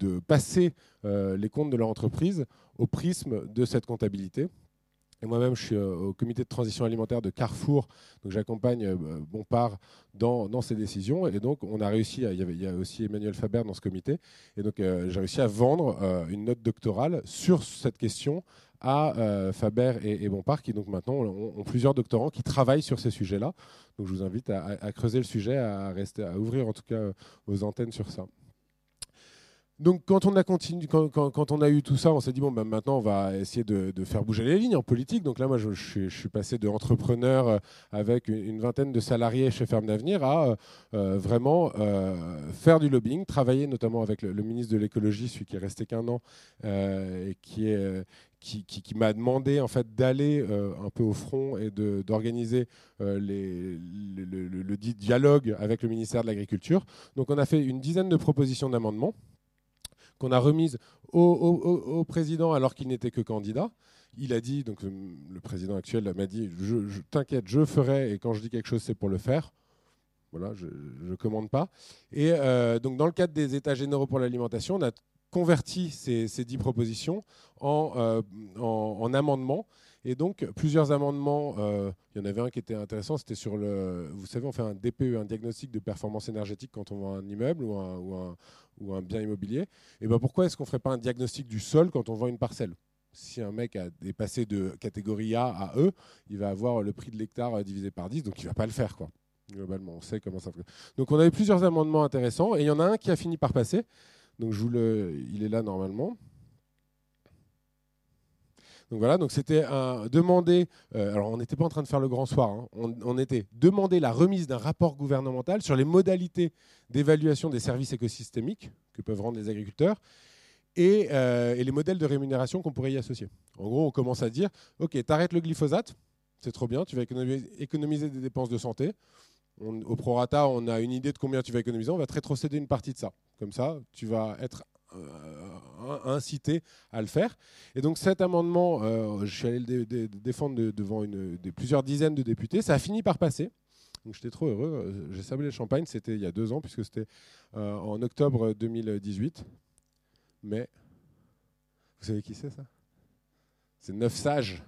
de passer les comptes de leur entreprise au prisme de cette comptabilité. Et moi-même, je suis euh, au comité de transition alimentaire de Carrefour, donc j'accompagne euh, Bompard dans, dans ces décisions. Et donc, on a réussi, il, y avait, il y a aussi Emmanuel Faber dans ce comité, et donc euh, j'ai réussi à vendre une note doctorale sur cette question à Faber et, Bompard, qui donc maintenant ont, plusieurs doctorants qui travaillent sur ces sujets-là. Donc je vous invite à, à, creuser le sujet, à, rester, à ouvrir en tout cas vos antennes sur ça. Donc quand on a eu tout ça, on s'est dit bon ben maintenant on va essayer de, faire bouger les lignes en politique. Donc là moi je, suis, passé de entrepreneur euh, avec une, vingtaine de salariés chez Ferme d'Avenir à euh, euh, vraiment faire du lobbying, travailler notamment avec le, ministre de l'écologie, celui qui est resté qu'un an et qui est qui, m'a demandé en fait d'aller un peu au front et d'organiser le, le, dialogue avec le ministère de l'Agriculture. Donc on a fait une dizaine de propositions d'amendements qu'on a remise au, président alors qu'il n'était que candidat. Il a dit, donc le président actuel m'a dit, je, t'inquiète, je ferai, et quand je dis quelque chose, c'est pour le faire. Voilà, je ne commande pas. Et euh, donc, dans le cadre des États généraux pour l'alimentation, on a converti ces, dix propositions en, euh, en amendements et donc, plusieurs amendements, euh, il y en avait un qui était intéressant, c'était sur le... Vous savez, on fait un DPE, un diagnostic de performance énergétique quand on vend un immeuble ou un, ou un bien immobilier. Et ben pourquoi est-ce qu'on ne ferait pas un diagnostic du sol quand on vend une parcelle? Si un mec est passé de catégorie A à E, il va avoir le prix de l'hectare euh, divisé par 10, donc il ne va pas le faire. Quoi. Globalement, on sait comment ça fonctionne. Donc on a eu plusieurs amendements intéressants, et il y en a un qui a fini par passer. Donc je vous le, il est là normalement. Donc voilà, donc c'était demander. Euh, alors on n'était pas en train de faire le grand soir. Hein. on, était demander la remise d'un rapport gouvernemental sur les modalités d'évaluation des services écosystémiques que peuvent rendre les agriculteurs et, euh, les modèles de rémunération qu'on pourrait y associer. En gros, on commence à dire ok, t'arrêtes le glyphosate, c'est trop bien, tu vas économiser, des dépenses de santé. au prorata, on a une idée de combien tu vas économiser, on va te rétrocéder une partie de ça. Comme ça, tu vas être incité à le faire. Et donc cet amendement, euh, je suis allé le défendre devant plusieurs dizaines de députés. Ça a fini par passer. Donc j'étais trop heureux. Euh, j'ai sablé le champagne, c'était il y a deux ans, puisque c'était en octobre 2018. Mais Vous savez qui c'est ça? C'est neuf sages.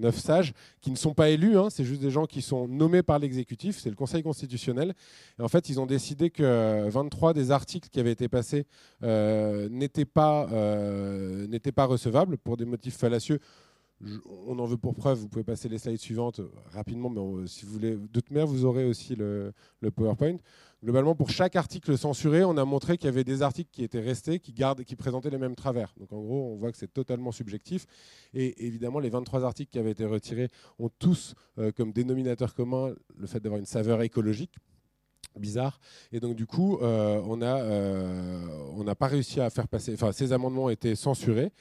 Neuf sages qui ne sont pas élus, hein, c'est juste des gens qui sont nommés par l'exécutif, c'est le Conseil constitutionnel. Et en fait, ils ont décidé que 23 des articles qui avaient été passés euh, n'étaient euh, pas recevables pour des motifs fallacieux on en veut pour preuve, vous pouvez passer les slides suivantes euh, rapidement, mais si vous voulez, de toute vous aurez aussi le, PowerPoint. Globalement, pour chaque article censuré, on a montré qu'il y avait des articles qui étaient restés, qui, gardent, qui présentaient les mêmes travers. Donc en gros, on voit que c'est totalement subjectif. Et évidemment, les 23 articles qui avaient été retirés ont tous euh, comme dénominateur commun le fait d'avoir une saveur écologique bizarre. Et donc, du coup, euh, on n'a pas réussi à faire passer. Enfin, ces amendements été censurés.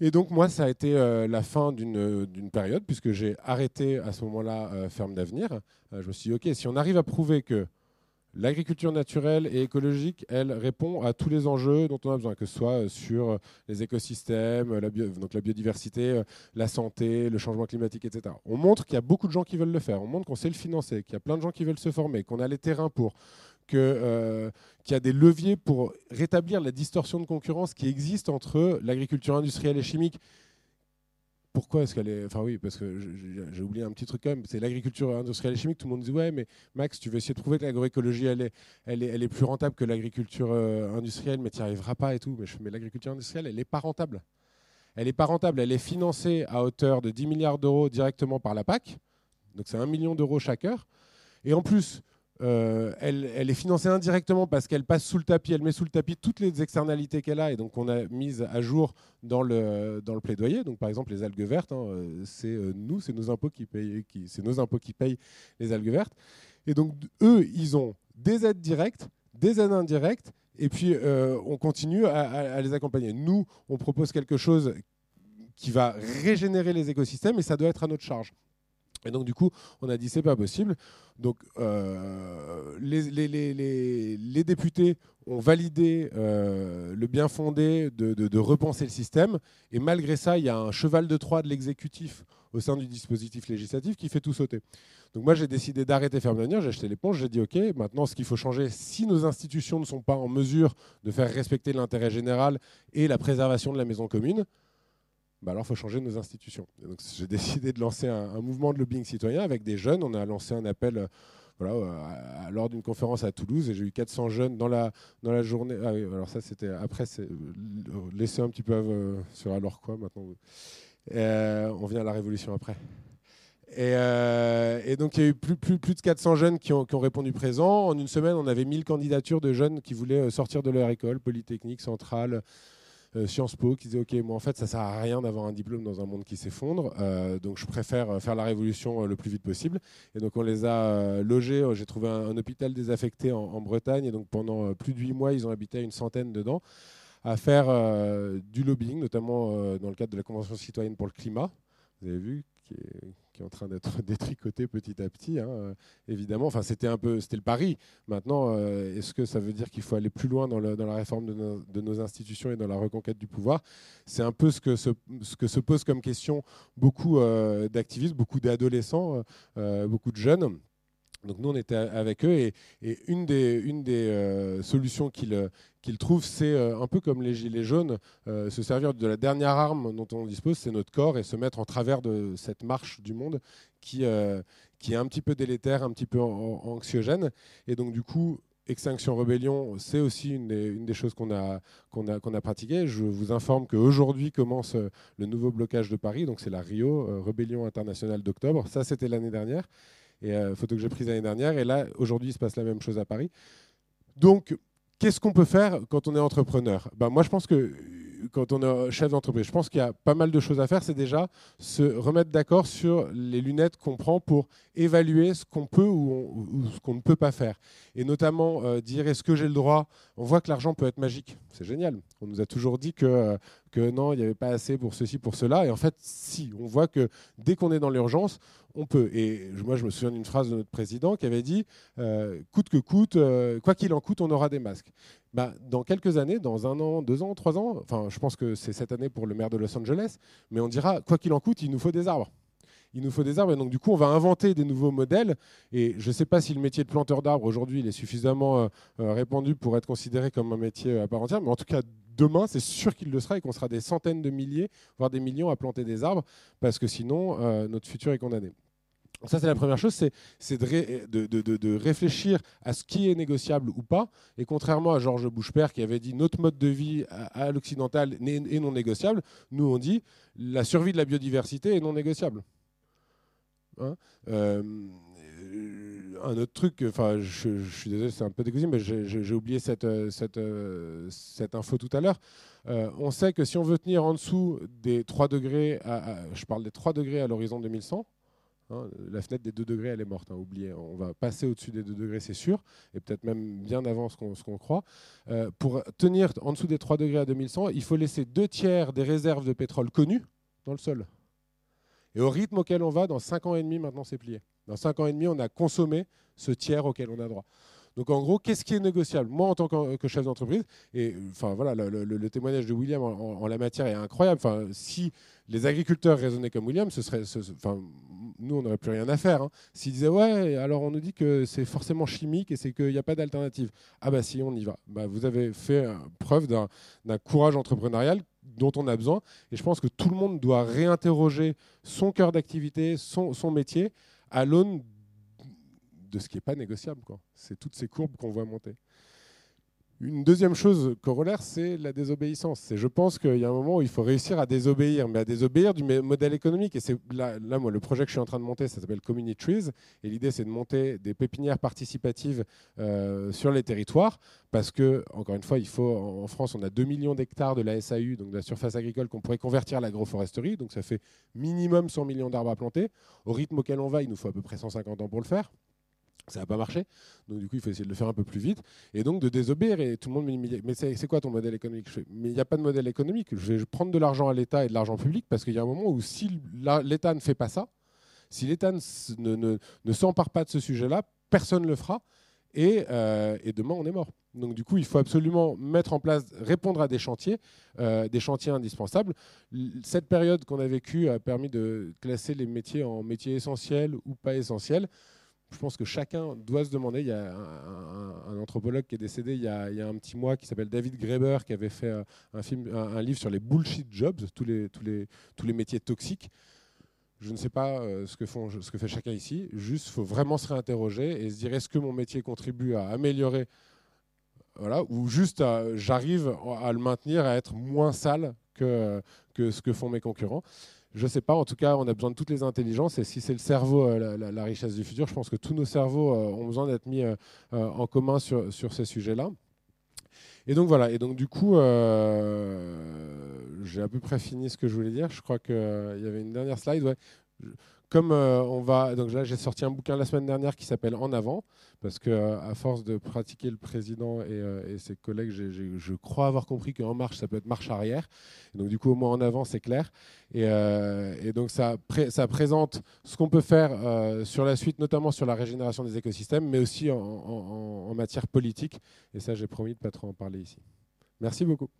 Et donc moi, ça a été euh, la fin d'une période, puisque j'ai arrêté à ce moment-là euh, Ferme d'Avenir. Euh, je me suis dit, OK, si on arrive à prouver que l'agriculture naturelle et écologique, elle répond à tous les enjeux dont on a besoin, que ce soit sur les écosystèmes, la, donc la biodiversité, la santé, le changement climatique, etc. On montre qu'il y a beaucoup de gens qui veulent le faire, on montre qu'on sait le financer, qu'il y a plein de gens qui veulent se former, qu'on a les terrains pour euh, qu'il y a des leviers pour rétablir la distorsion de concurrence qui existe entre l'agriculture industrielle et chimique. Pourquoi est-ce qu'elle est. Enfin, oui, parce que j'ai oublié un petit truc quand même. C'est l'agriculture industrielle et chimique. Tout le monde dit Ouais, mais Max, tu veux essayer de prouver que l'agroécologie, elle est, elle, est, elle est plus rentable que l'agriculture euh, industrielle, mais tu n'y arriveras pas et tout. Mais, mais l'agriculture industrielle, elle n'est pas rentable. Elle n'est pas rentable. Elle est financée à hauteur de 10 milliards d'euros directement par la PAC. Donc, c'est 1 million d'euros chaque heure. Et en plus, euh, elle, est financée indirectement parce qu'elle passe sous le tapis, elle met sous le tapis toutes les externalités qu'elle a et donc on a mis à jour dans le, dans le plaidoyer. Donc par exemple les algues vertes, hein, euh, c'est euh, nous, c'est nos impôts qui payent, c'est nos impôts qui payent les algues vertes. Et donc eux, ils ont des aides directes, des aides indirectes, et puis on continue à, à les accompagner. Nous, on propose quelque chose qui va régénérer les écosystèmes et ça doit être à notre charge. Et donc, du coup, on a dit c'est pas possible. Donc, euh, les, députés ont validé euh, le bien fondé de, repenser le système. Et malgré ça, il y a un cheval de Troie de l'exécutif au sein du dispositif législatif qui fait tout sauter. Donc, moi, j'ai décidé d'arrêter venir. J'ai acheté l'éponge. J'ai dit OK, maintenant, ce qu'il faut changer, si nos institutions ne sont pas en mesure de faire respecter l'intérêt général et la préservation de la maison commune, bah alors il faut changer nos institutions. j'ai décidé de lancer un, mouvement de lobbying citoyen avec des jeunes. On a lancé un appel euh, euh, lors d'une conférence à Toulouse et j'ai eu 400 jeunes dans la, dans la journée. Ah alors ça c'était après, euh, laisser un petit peu sur alors quoi maintenant. on vient à la révolution après. Et, donc il y a eu plus, plus, plus de 400 jeunes qui ont, qui ont, répondu présent. En une semaine, on avait 1000 candidatures de jeunes qui voulaient sortir de leur école, Polytechnique, Centrale, Sciences Po qui disait ok moi en fait ça sert à rien d'avoir un diplôme dans un monde qui s'effondre euh, donc je préfère euh, faire la révolution le plus vite possible. Et donc on les a logés j'ai trouvé un, hôpital désaffecté en, Bretagne et donc pendant plus de huit mois ils ont habité une centaine dedans à faire du lobbying notamment dans le cadre de la convention citoyenne pour le climat. Vous avez vu qui est en train d'être détricoté petit à petit, hein, euh, évidemment. Enfin, c'était un peu, c'était le pari. Maintenant, euh, est-ce que ça veut dire qu'il faut aller plus loin dans, la réforme de nos, institutions et dans la reconquête du pouvoir? C'est un peu ce que se, ce que se pose comme question beaucoup euh, d'activistes, beaucoup d'adolescents, beaucoup de jeunes. Donc nous, on était avec eux et, une des, euh, solutions qu'ils qu'ils trouvent, c'est euh, un peu comme les gilets jaunes, euh, se servir de la dernière arme dont on dispose, c'est notre corps, et se mettre en travers de cette marche du monde qui, est un petit peu délétère, un petit peu anxiogène. Et donc du coup, Extinction Rebellion, c'est aussi une des, choses qu'on a, qu'on a, qu'on a pratiquées. Je vous informe qu'aujourd'hui commence le nouveau blocage de Paris, donc c'est la Rio, Rébellion internationale d'octobre. Ça, c'était l'année dernière et euh, photo que j'ai prise l'année dernière. Et là, aujourd'hui, il se passe la même chose à Paris. Donc, qu'est-ce qu'on peut faire quand on est entrepreneur? Ben, Moi, je pense que quand on est chef d'entreprise, je pense qu'il y a pas mal de choses à faire. C'est déjà se remettre d'accord sur les lunettes qu'on prend pour évaluer ce qu'on peut ou, ce qu'on ne peut pas faire. Et notamment euh, dire est-ce que j'ai le droit? On voit que l'argent peut être magique. C'est génial. On nous a toujours dit que, que non, il n'y avait pas assez pour ceci, pour cela. Et en fait, si. On voit que dès qu'on est dans l'urgence, on peut. Et moi, je me souviens d'une phrase de notre président qui avait dit euh, coûte que coûte, euh, quoi qu'il en coûte, on aura des masques. Bah, dans quelques années, dans un an, deux ans, trois ans, enfin, je pense que c'est cette année pour le maire de Los Angeles, mais on dira quoi qu'il en coûte, il nous faut des arbres. Il nous faut des arbres. Et donc, du coup, on va inventer des nouveaux modèles. Et je ne sais pas si le métier de planteur d'arbres, aujourd'hui, est suffisamment euh, euh, répandu pour être considéré comme un métier à part entière. Mais en tout cas, demain, c'est sûr qu'il le sera et qu'on sera des centaines de milliers, voire des millions à planter des arbres, parce que sinon, notre futur est condamné. Ça, c'est la première chose, c'est de, réfléchir à ce qui est négociable ou pas. Et contrairement à Georges Bouchepère qui avait dit notre mode de vie à, l'occidental est non négociable, nous on dit la survie de la biodiversité est non négociable. Hein euh, un autre truc, enfin, je, suis désolé, c'est un peu dégoûté, mais j'ai oublié cette, cette, cette, info tout à l'heure. Euh, on sait que si on veut tenir en dessous des 3 degrés, je parle des 3 degrés à l'horizon 2100, Hein, la fenêtre des 2 degrés, elle est morte, hein. On va passer au-dessus des 2 degrés, c'est sûr, et peut-être même bien avant ce qu'on croit. Euh, pour tenir en dessous des 3 degrés à 2100, il faut laisser deux tiers des réserves de pétrole connues dans le sol. Et au rythme auquel on va, dans 5 ans et demi, maintenant c'est plié. Dans 5 ans et demi, on a consommé ce tiers auquel on a droit. Donc en gros, qu'est-ce qui est négociable? Moi, en tant que chef d'entreprise, et enfin voilà, le, témoignage de William en, la matière est incroyable. Enfin, si les agriculteurs raisonnaient comme William, ce serait, enfin, nous, on n'aurait plus rien à faire. Hein. S'ils disaient, ouais, alors on nous dit que c'est forcément chimique et c'est qu'il n'y a pas d'alternative. Ah bah si, on y va. Bah, vous avez fait preuve d'un courage entrepreneurial dont on a besoin. Et je pense que tout le monde doit réinterroger son cœur d'activité, son, métier, à l'aune de ce qui n'est pas négociable. C'est toutes ces courbes qu'on voit monter. Une deuxième chose corollaire, c'est la désobéissance. je pense qu'il y a un moment où il faut réussir à désobéir, mais à désobéir du modèle économique. Et c'est là, moi, le projet que je suis en train de monter, ça s'appelle Community Trees. Et l'idée, c'est de monter des pépinières participatives euh, sur les territoires. Parce que, encore une fois, il faut, en France, on a 2 millions d'hectares de la SAU, donc de la surface agricole, qu'on pourrait convertir à l'agroforesterie. Donc ça fait minimum 100 millions d'arbres à planter. Au rythme auquel on va, il nous faut à peu près 150 ans pour le faire ça n'a pas marché. Donc du coup, il faut essayer de le faire un peu plus vite. Et donc de désobéir. Et tout le monde me dit, mais c'est quoi ton modèle économique? Mais il n'y a pas de modèle économique. Je vais prendre de l'argent à l'État et de l'argent public parce qu'il y a un moment où si l'État ne fait pas ça, si l'État ne, ne, s'empare pas de ce sujet-là, personne ne le fera. Et, euh, et, demain, on est mort. Donc du coup, il faut absolument mettre en place, répondre à des chantiers, euh, des chantiers indispensables. Cette période qu'on a vécue a permis de classer les métiers en métiers essentiels ou pas essentiels je pense que chacun doit se demander. Il y a un, anthropologue qui est décédé il y a, un petit mois qui s'appelle David Graeber qui avait fait euh, un, livre sur les bullshit jobs, tous les, métiers toxiques. Je ne sais pas euh, ce, que fait chacun ici. Juste, il faut vraiment se réinterroger et se dire est-ce que mon métier contribue à améliorer voilà, ou juste j'arrive à le maintenir, à être moins sale que ce que font mes concurrents. Je ne sais pas, en tout cas, on a besoin de toutes les intelligences. Et si c'est le cerveau, euh, la, richesse du futur, je pense que tous nos cerveaux euh, ont besoin d'être mis euh, en commun sur, sur ces sujets-là. Et donc voilà, et donc du coup, j'ai à peu près fini ce que je voulais dire. Je crois qu'il y avait une dernière slide. Ouais comme euh, on va, donc là j'ai sorti un bouquin la semaine dernière qui s'appelle En avant, parce que euh, à force de pratiquer le président et, euh, ses collègues, je crois avoir compris qu'en marche ça peut être marche arrière. donc du coup au moins en avant c'est clair. Et, donc ça, présente ce qu'on peut faire sur la suite, notamment sur la régénération des écosystèmes, mais aussi en, en matière politique. Et ça j'ai promis de pas trop en parler ici. Merci beaucoup.